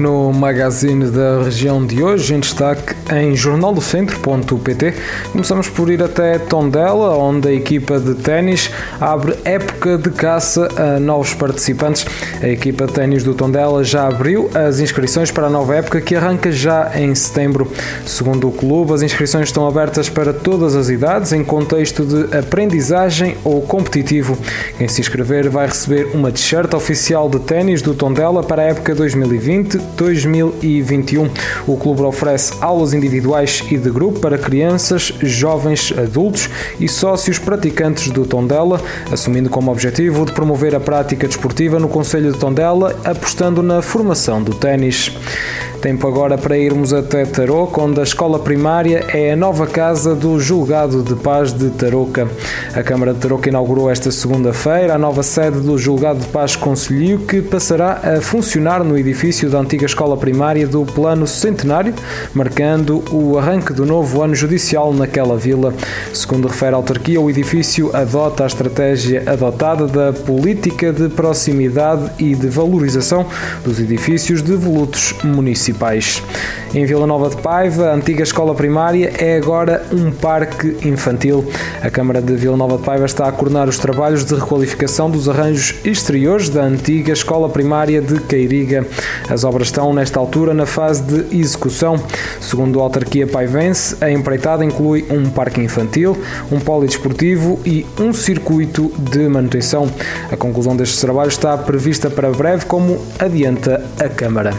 No magazine da região de hoje, em destaque em jornaldocentro.pt, começamos por ir até Tondela, onde a equipa de ténis abre época de caça a novos participantes. A equipa de ténis do Tondela já abriu as inscrições para a nova época que arranca já em setembro. Segundo o clube, as inscrições estão abertas para todas as idades, em contexto de aprendizagem ou competitivo. Quem se inscrever vai receber uma t-shirt oficial de ténis do Tondela para a época 2020-2021. O clube oferece aulas individuais e de grupo para crianças, jovens, adultos e sócios praticantes do Tondela, assumindo como objetivo de promover a prática desportiva no Conselho de Tondela, apostando na formação do ténis. Tempo agora para irmos até Tarouca, onde a escola primária é a nova casa do Julgado de Paz de Tarouca. A Câmara de Tarouca inaugurou esta segunda-feira a nova sede do Julgado de Paz Conselho, que passará a funcionar no edifício da antiga escola primária do Plano Centenário, marcando o arranque do novo ano judicial naquela vila. Segundo refere a autarquia, o edifício adota a estratégia adotada da política de proximidade e de valorização dos edifícios devolutos municipais municipais. Em Vila Nova de Paiva, a antiga escola primária é agora um parque infantil. A Câmara de Vila Nova de Paiva está a coordenar os trabalhos de requalificação dos arranjos exteriores da antiga escola primária de Queiriga. As obras estão, nesta altura, na fase de execução. Segundo a autarquia paivense, a empreitada inclui um parque infantil, um polidesportivo e um circuito de manutenção. A conclusão destes trabalhos está prevista para breve, como adianta a Câmara.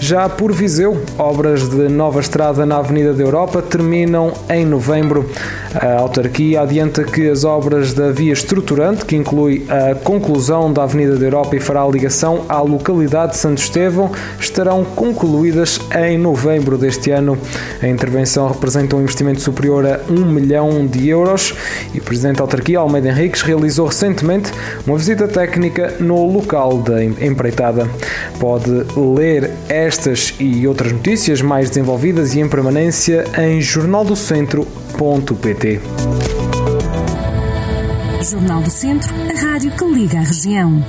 Já por Viseu, obras de nova estrada na Avenida da Europa terminam em novembro. A autarquia adianta que as obras da via estruturante, que inclui a conclusão da Avenida da Europa e fará a ligação à localidade de Santo Estevão, estarão concluídas em novembro deste ano. A intervenção representa um investimento superior a 1 milhão de euros e o Presidente da autarquia, Almeida Henriques, realizou recentemente uma visita técnica no local da empreitada. Pode ler esta estas e outras notícias mais desenvolvidas e em permanência em jornaldocentro.pt. Jornal do Centro, a rádio que liga a região.